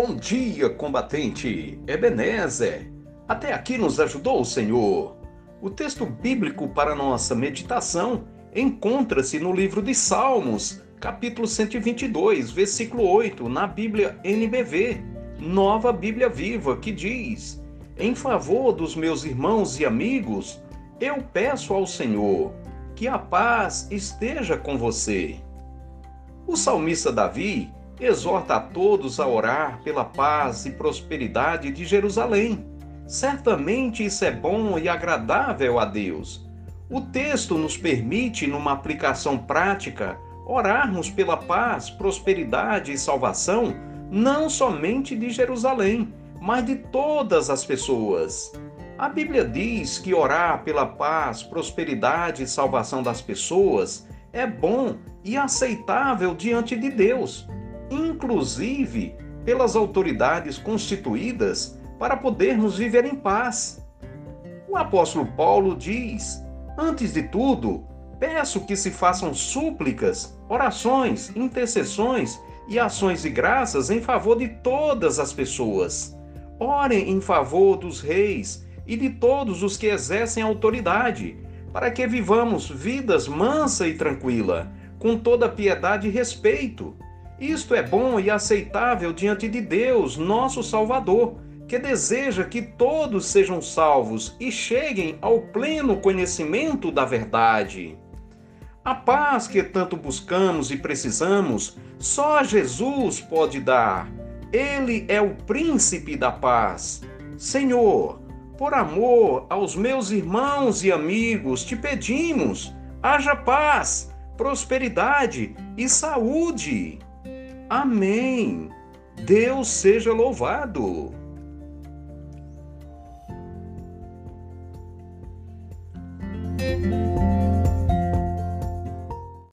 Bom dia, combatente! Ebenezer! Até aqui nos ajudou o Senhor. O texto bíblico para nossa meditação encontra-se no livro de Salmos, capítulo 122, versículo 8, na Bíblia NBV, Nova Bíblia Viva, que diz: Em favor dos meus irmãos e amigos, eu peço ao Senhor que a paz esteja com você. O salmista Davi exorta a todos a orar pela paz e prosperidade de Jerusalém. Certamente isso é bom e agradável a Deus. O texto nos permite, numa aplicação prática, orarmos pela paz, prosperidade e salvação, não somente de Jerusalém, mas de todas as pessoas. A Bíblia diz que orar pela paz, prosperidade e salvação das pessoas é bom e aceitável diante de Deus inclusive pelas autoridades constituídas para podermos viver em paz. O apóstolo Paulo diz: Antes de tudo, peço que se façam súplicas, orações, intercessões e ações de graças em favor de todas as pessoas. Orem em favor dos reis e de todos os que exercem autoridade, para que vivamos vidas mansa e tranquila, com toda piedade e respeito isto é bom e aceitável diante de Deus, nosso Salvador, que deseja que todos sejam salvos e cheguem ao pleno conhecimento da verdade. A paz que tanto buscamos e precisamos, só Jesus pode dar. Ele é o príncipe da paz. Senhor, por amor aos meus irmãos e amigos, te pedimos: haja paz, prosperidade e saúde. Amém. Deus seja louvado.